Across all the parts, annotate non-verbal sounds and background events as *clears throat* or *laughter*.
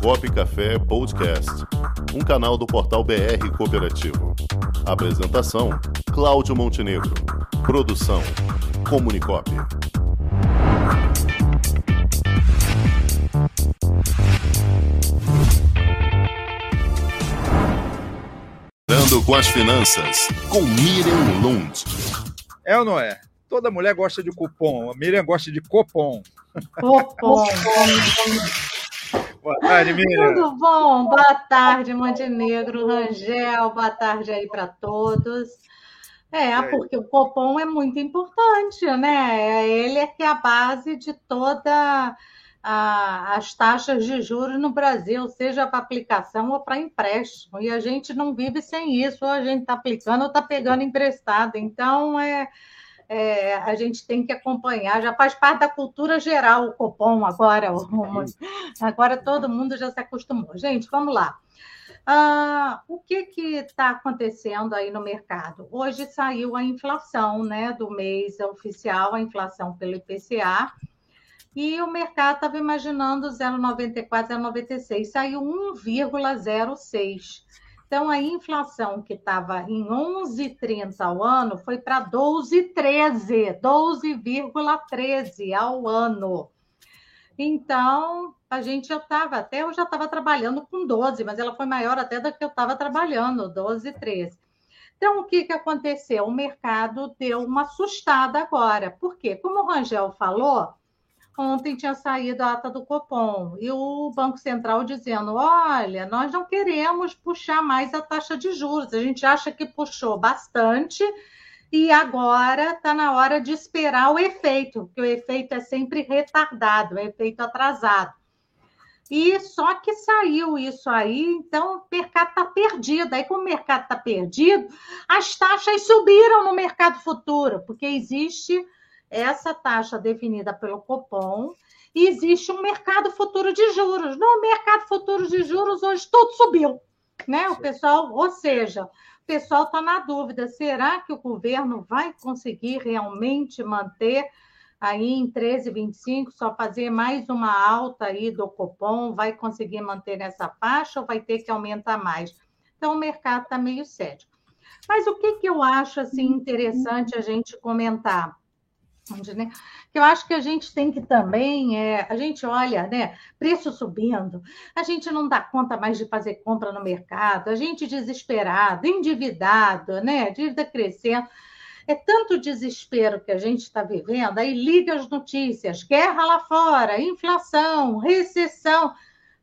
Comunicop Café Podcast, um canal do portal BR Cooperativo. Apresentação: Cláudio Montenegro. Produção: Comunicop. Dando com as finanças, com Miriam Lund. É ou não é? Toda mulher gosta de cupom. A Miriam gosta de copom. Copom. *laughs* Boa tarde, Miriam. Tudo bom? Boa tarde, Montenegro, Rangel. Boa tarde aí para todos. É, porque o Copom é muito importante, né? Ele é que é a base de toda a, as taxas de juros no Brasil, seja para aplicação ou para empréstimo. E a gente não vive sem isso, ou a gente está aplicando ou está pegando emprestado. Então, é, é, a gente tem que acompanhar, já faz parte da cultura geral o Copom agora. Agora todo mundo já se acostumou. Gente, vamos lá. Ah, o que está acontecendo aí no mercado? Hoje saiu a inflação né, do mês oficial, a inflação pelo IPCA, e o mercado estava imaginando 0,94, 0,96, saiu 1,06. Então, a inflação que estava em 11,30 ao ano foi para 12,13, 12,13 ao ano. Então, a gente já estava, até eu já estava trabalhando com 12, mas ela foi maior até do que eu estava trabalhando, 12, 13. Então, o que, que aconteceu? O mercado deu uma assustada agora. Por quê? Como o Rangel falou, Ontem tinha saído a ata do Copom e o Banco Central dizendo: olha, nós não queremos puxar mais a taxa de juros, a gente acha que puxou bastante e agora está na hora de esperar o efeito, porque o efeito é sempre retardado, é efeito atrasado. E só que saiu isso aí, então o mercado está perdido. Aí, como o mercado está perdido, as taxas subiram no mercado futuro, porque existe essa taxa definida pelo Copom e existe um mercado futuro de juros. No mercado futuro de juros, hoje tudo subiu. Né? O pessoal, ou seja, o pessoal está na dúvida: será que o governo vai conseguir realmente manter aí em 13,25, só fazer mais uma alta aí do Copom? Vai conseguir manter nessa faixa ou vai ter que aumentar mais? Então, o mercado está meio cético. Mas o que, que eu acho assim interessante a gente comentar? Né? Que eu acho que a gente tem que também, é, a gente olha, né, preço subindo, a gente não dá conta mais de fazer compra no mercado, a gente desesperado, endividado, né, dívida crescendo. É tanto desespero que a gente está vivendo, aí liga as notícias, guerra lá fora, inflação, recessão.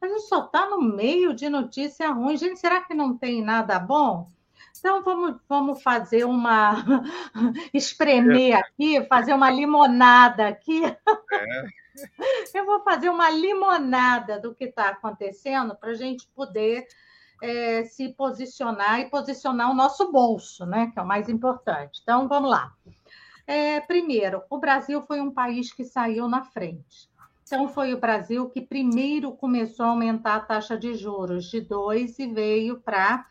A gente só está no meio de notícia ruim. Gente, será que não tem nada bom? Então, vamos, vamos fazer uma. *laughs* espremer é. aqui, fazer uma limonada aqui. É. Eu vou fazer uma limonada do que está acontecendo para a gente poder é, se posicionar e posicionar o nosso bolso, né? Que é o mais importante. Então, vamos lá. É, primeiro, o Brasil foi um país que saiu na frente. Então, foi o Brasil que primeiro começou a aumentar a taxa de juros de 2 e veio para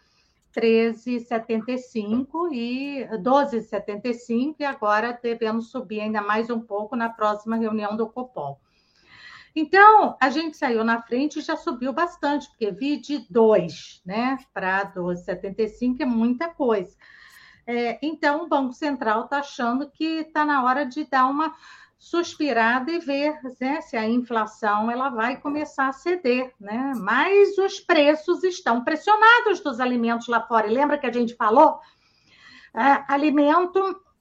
13,75 e 12,75 e agora devemos subir ainda mais um pouco na próxima reunião do Copom. Então, a gente saiu na frente e já subiu bastante, porque vi de 2 né, para 12,75 é muita coisa. É, então, o Banco Central está achando que está na hora de dar uma suspirada e ver né, se a inflação ela vai começar a ceder, né? Mas os preços estão pressionados dos alimentos lá fora. E lembra que a gente falou? É, alimento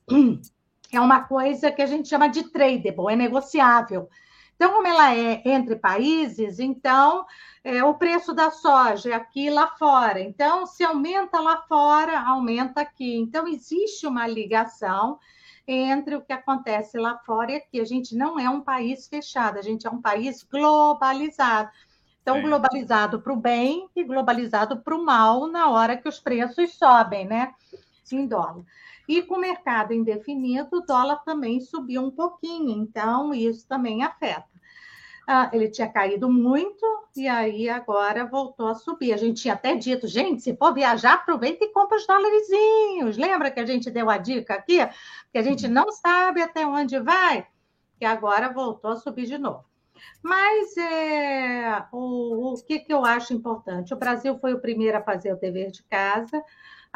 *clears throat* é uma coisa que a gente chama de tradable, é negociável. Então, como ela é entre países, então é, o preço da soja é aqui lá fora. Então, se aumenta lá fora, aumenta aqui. Então, existe uma ligação entre o que acontece lá fora e aqui. A gente não é um país fechado, a gente é um país globalizado. Então, é. globalizado para o bem e globalizado para o mal na hora que os preços sobem, né? Em dólar. E com o mercado indefinido, o dólar também subiu um pouquinho, então isso também afeta. Ah, ele tinha caído muito e aí agora voltou a subir. A gente tinha até dito, gente, se for viajar, aproveita e compra os dólarzinhos. Lembra que a gente deu a dica aqui? Que a gente não sabe até onde vai, e agora voltou a subir de novo. Mas é, o, o que, que eu acho importante? O Brasil foi o primeiro a fazer o dever de casa,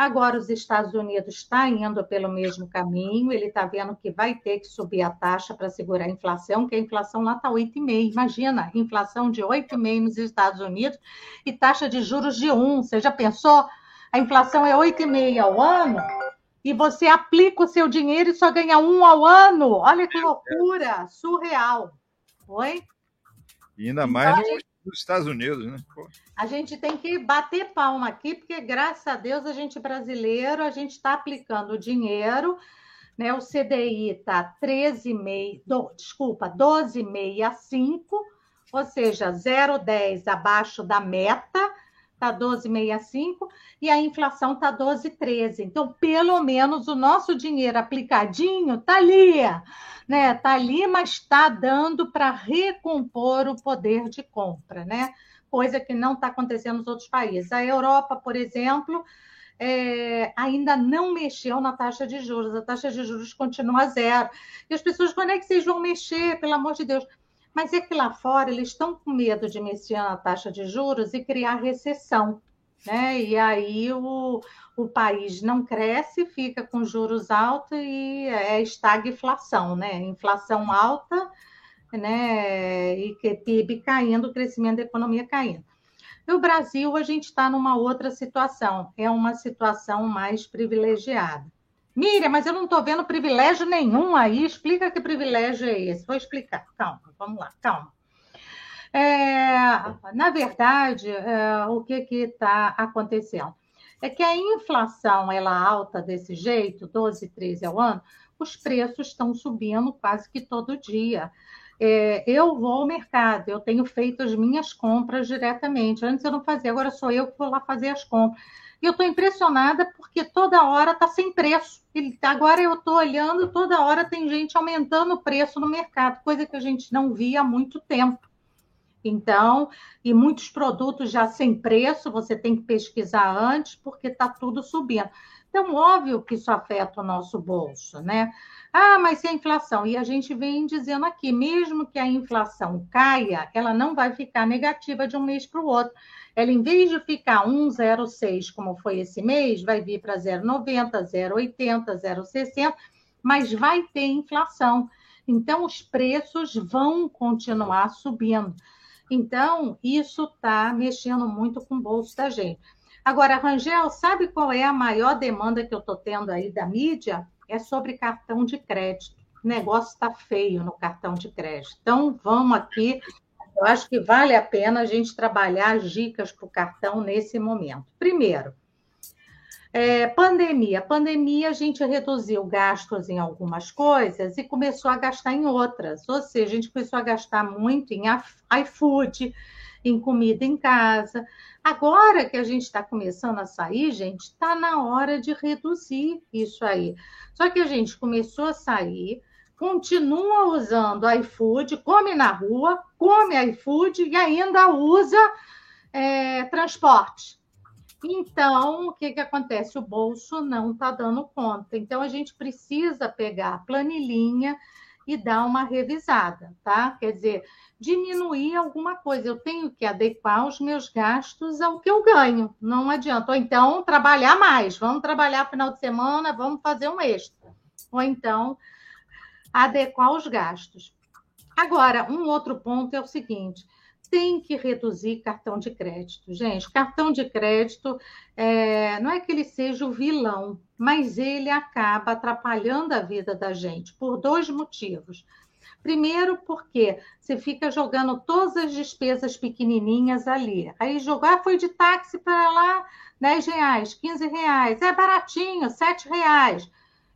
agora os Estados Unidos está indo pelo mesmo caminho, ele está vendo que vai ter que subir a taxa para segurar a inflação, que a inflação lá está 8,5%. Imagina, inflação de 8,5% nos Estados Unidos e taxa de juros de 1%. Você já pensou? A inflação é 8,5% ao ano e você aplica o seu dinheiro e só ganha um ao ano. Olha que loucura, surreal. Oi? E ainda mais então, nos Estados Unidos, né? Pô. A gente tem que bater palma aqui, porque graças a Deus a gente brasileiro, a gente está aplicando dinheiro, né? O CDI está 13,5, do, desculpa, 12,65, ou seja, 0,10 abaixo da meta, está 12,65 e a inflação está 12,13. Então, pelo menos o nosso dinheiro aplicadinho está ali, né? Está ali, mas está dando para recompor o poder de compra, né? Coisa que não está acontecendo nos outros países. A Europa, por exemplo, é, ainda não mexeu na taxa de juros. A taxa de juros continua zero. E as pessoas, quando é que vocês vão mexer? Pelo amor de Deus. Mas é que lá fora eles estão com medo de mexer na taxa de juros e criar recessão. Né? E aí o, o país não cresce, fica com juros altos e é estagflação, né? Inflação alta, né? E que PIB caindo, crescimento da economia caindo. No Brasil, a gente está numa outra situação, é uma situação mais privilegiada. Miriam, mas eu não estou vendo privilégio nenhum aí. Explica que privilégio é esse. Vou explicar. Calma, vamos lá, calma. É, na verdade, é, o que está acontecendo? É que a inflação ela alta desse jeito, 12, 13 ao ano, os preços estão subindo quase que todo dia. É, eu vou ao mercado, eu tenho feito as minhas compras diretamente. Antes eu não fazia, agora sou eu que vou lá fazer as compras. E eu estou impressionada porque toda hora está sem preço. agora eu estou olhando, toda hora tem gente aumentando o preço no mercado, coisa que a gente não via há muito tempo. Então, e muitos produtos já sem preço, você tem que pesquisar antes, porque está tudo subindo. Então, óbvio que isso afeta o nosso bolso, né? Ah, mas se a inflação, e a gente vem dizendo aqui, mesmo que a inflação caia, ela não vai ficar negativa de um mês para o outro. Ela, em vez de ficar 1,06, como foi esse mês, vai vir para 0,90, 0,80, 0,60, mas vai ter inflação. Então, os preços vão continuar subindo. Então, isso está mexendo muito com o bolso da gente. Agora, Rangel, sabe qual é a maior demanda que eu estou tendo aí da mídia? É sobre cartão de crédito. O negócio está feio no cartão de crédito. Então, vamos aqui. Eu acho que vale a pena a gente trabalhar as dicas para o cartão nesse momento. Primeiro, é, pandemia. Pandemia, a gente reduziu gastos em algumas coisas e começou a gastar em outras. Ou seja, a gente começou a gastar muito em iFood, em comida em casa. Agora que a gente está começando a sair, gente, está na hora de reduzir isso aí. Só que a gente começou a sair, continua usando iFood, come na rua, come iFood e ainda usa é, transporte. Então, o que, que acontece? O bolso não está dando conta. Então, a gente precisa pegar a planilhinha e dar uma revisada, tá? Quer dizer, diminuir alguma coisa. Eu tenho que adequar os meus gastos ao que eu ganho. Não adianta. Ou então, trabalhar mais. Vamos trabalhar final de semana, vamos fazer um extra. Ou então, adequar os gastos. Agora, um outro ponto é o seguinte: tem que reduzir cartão de crédito. Gente, cartão de crédito é, não é que ele seja o vilão, mas ele acaba atrapalhando a vida da gente por dois motivos. Primeiro, porque você fica jogando todas as despesas pequenininhas ali. Aí jogar foi de táxi para lá, 10 reais, 15 reais, é baratinho, 7 reais.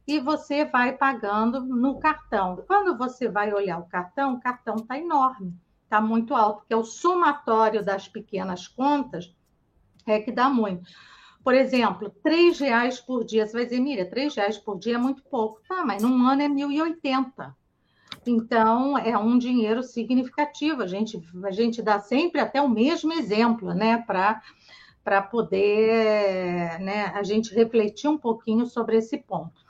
E você vai pagando no cartão. Quando você vai olhar o cartão, o cartão está enorme está muito alto, que é o somatório das pequenas contas, é que dá muito. Por exemplo, três reais por dia. Você vai dizer, mira, três reais por dia é muito pouco. Tá, mas num ano é 1.080. Então, é um dinheiro significativo. A gente, a gente dá sempre até o mesmo exemplo, né? Para poder né, a gente refletir um pouquinho sobre esse ponto.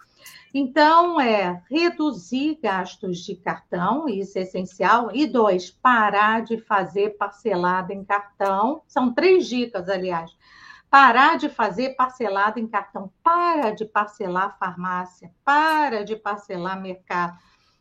Então, é reduzir gastos de cartão, isso é essencial. E dois, parar de fazer parcelada em cartão. São três dicas, aliás. Parar de fazer parcelada em cartão. Para de parcelar farmácia. Para de parcelar mercado.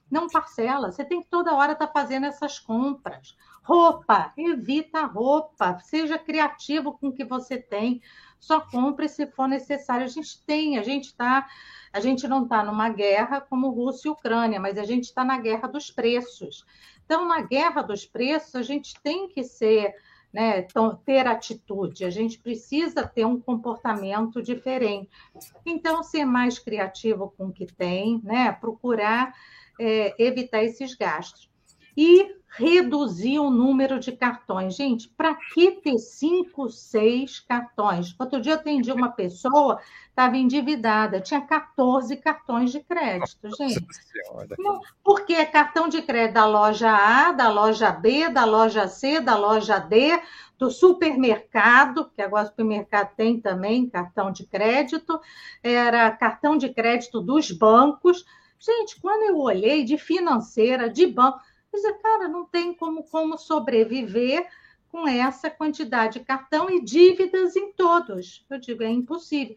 Não parcela. Você tem que toda hora estar tá fazendo essas compras. Roupa, evita roupa. Seja criativo com o que você tem. Só compre se for necessário. A gente tem, a gente está a gente não está numa guerra como Rússia e Ucrânia, mas a gente está na guerra dos preços. Então, na guerra dos preços, a gente tem que ser, né, ter atitude, a gente precisa ter um comportamento diferente. Então, ser mais criativo com o que tem, né, procurar é, evitar esses gastos. E reduzir o número de cartões. Gente, para que ter cinco, seis cartões? Outro dia eu atendi uma pessoa, estava endividada, tinha 14 cartões de crédito, gente. Não, porque é cartão de crédito da loja A, da loja B, da loja C, da loja D, do supermercado, que agora o supermercado tem também cartão de crédito, era cartão de crédito dos bancos. Gente, quando eu olhei de financeira, de banco, dizer, cara, não tem como, como sobreviver com essa quantidade de cartão e dívidas em todos. Eu digo, é impossível.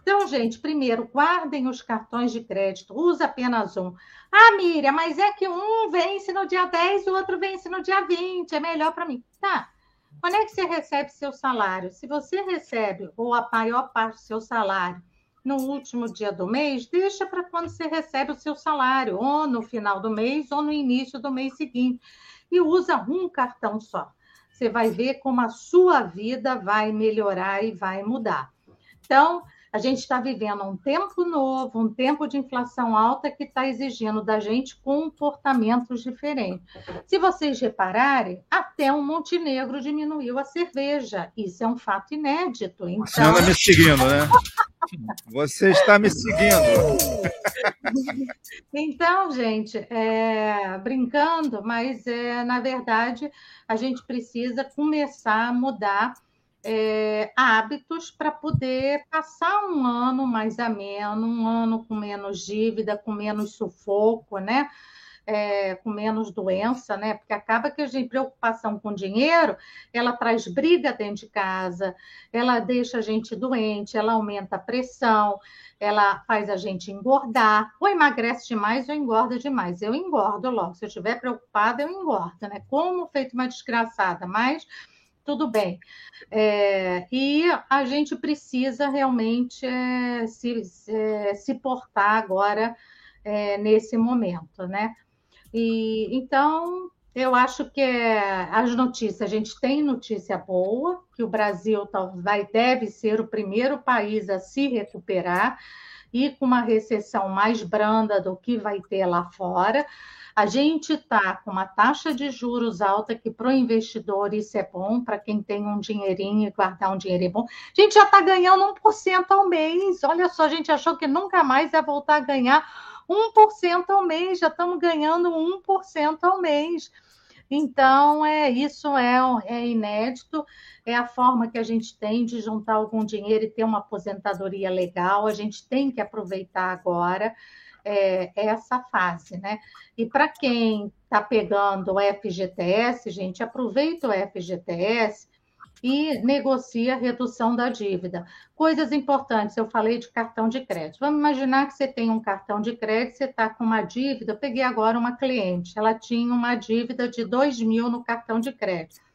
Então, gente, primeiro, guardem os cartões de crédito, usa apenas um. Ah, Miriam, mas é que um vence no dia 10 e o outro vence no dia 20, é melhor para mim. Tá. Quando é que você recebe seu salário? Se você recebe, ou a maior parte do seu salário, no último dia do mês, deixa para quando você recebe o seu salário, ou no final do mês, ou no início do mês seguinte. E usa um cartão só. Você vai ver como a sua vida vai melhorar e vai mudar. Então, a gente está vivendo um tempo novo, um tempo de inflação alta que está exigindo da gente comportamentos diferentes. Se vocês repararem, até o Montenegro diminuiu a cerveja. Isso é um fato inédito. Então... Você anda me seguindo, né? Você está me seguindo. Então, gente, é, brincando, mas é, na verdade a gente precisa começar a mudar é, hábitos para poder passar um ano mais ameno, um ano com menos dívida, com menos sufoco, né? É, com menos doença, né? Porque acaba que a gente preocupação com dinheiro, ela traz briga dentro de casa, ela deixa a gente doente, ela aumenta a pressão, ela faz a gente engordar, ou emagrece demais ou engorda demais. Eu engordo logo, se eu estiver preocupada, eu engordo, né? Como feito uma desgraçada, mas tudo bem. É, e a gente precisa realmente é, se, é, se portar agora é, nesse momento, né? E então eu acho que é, as notícias, a gente tem notícia boa, que o Brasil vai, deve ser o primeiro país a se recuperar e com uma recessão mais branda do que vai ter lá fora. A gente está com uma taxa de juros alta, que para o investidor isso é bom, para quem tem um dinheirinho e guardar um dinheiro é bom. A gente já está ganhando 1% ao mês. Olha só, a gente achou que nunca mais ia voltar a ganhar 1% ao mês, já estamos ganhando 1% ao mês. Então, é isso é, é inédito, é a forma que a gente tem de juntar algum dinheiro e ter uma aposentadoria legal. A gente tem que aproveitar agora é, essa fase, né? E para quem está pegando o FGTS, gente, aproveita o FGTS e negocia a redução da dívida. Coisas importantes, eu falei de cartão de crédito. Vamos imaginar que você tem um cartão de crédito, você está com uma dívida. Eu peguei agora uma cliente, ela tinha uma dívida de 2 mil no cartão de crédito.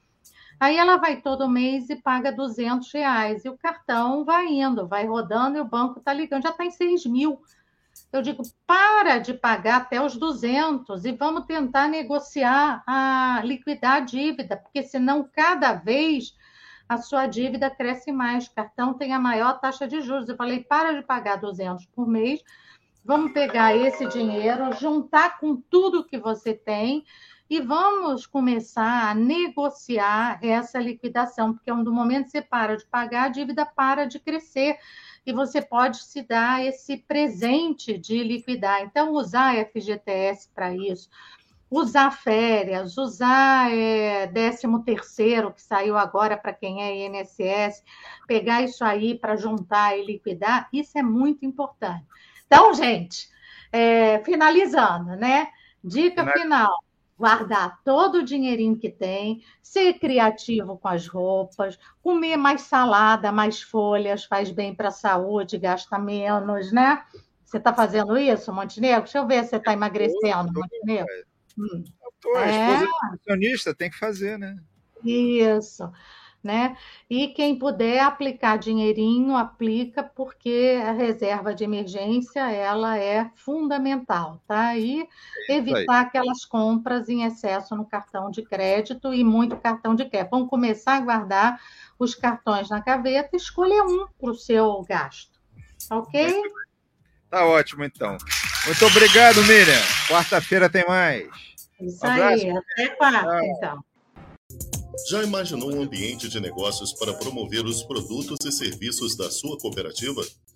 Aí ela vai todo mês e paga 200 reais, e o cartão vai indo, vai rodando, e o banco está ligando, já está em 6 mil. Eu digo, para de pagar até os 200 e vamos tentar negociar a liquidar a dívida, porque senão cada vez a sua dívida cresce mais. Cartão tem a maior taxa de juros. Eu falei, para de pagar 200 por mês, vamos pegar esse dinheiro, juntar com tudo que você tem e vamos começar a negociar essa liquidação, porque no momento que você para de pagar, a dívida para de crescer e você pode se dar esse presente de liquidar. Então, usar FGTS para isso, usar férias, usar é, 13 terceiro, que saiu agora para quem é INSS, pegar isso aí para juntar e liquidar, isso é muito importante. Então, gente, é, finalizando, né? Dica final: guardar todo o dinheirinho que tem, ser criativo com as roupas, comer mais salada, mais folhas, faz bem para a saúde, gasta menos, né? Você está fazendo isso, Montenegro? Deixa eu ver se você está emagrecendo, Montenegro. Hum. A esposa é... nutricionista tem que fazer, né? Isso né? E quem puder aplicar dinheirinho, aplica, porque a reserva de emergência ela é fundamental, tá? E evitar aquelas compras em excesso no cartão de crédito e muito cartão de crédito. Vamos começar a guardar os cartões na gaveta, escolher um para o seu gasto, ok? Tá ótimo, então. Muito obrigado, Miriam. Quarta-feira tem mais. Isso um aí, até quarta, então. Já imaginou um ambiente de negócios para promover os produtos e serviços da sua cooperativa?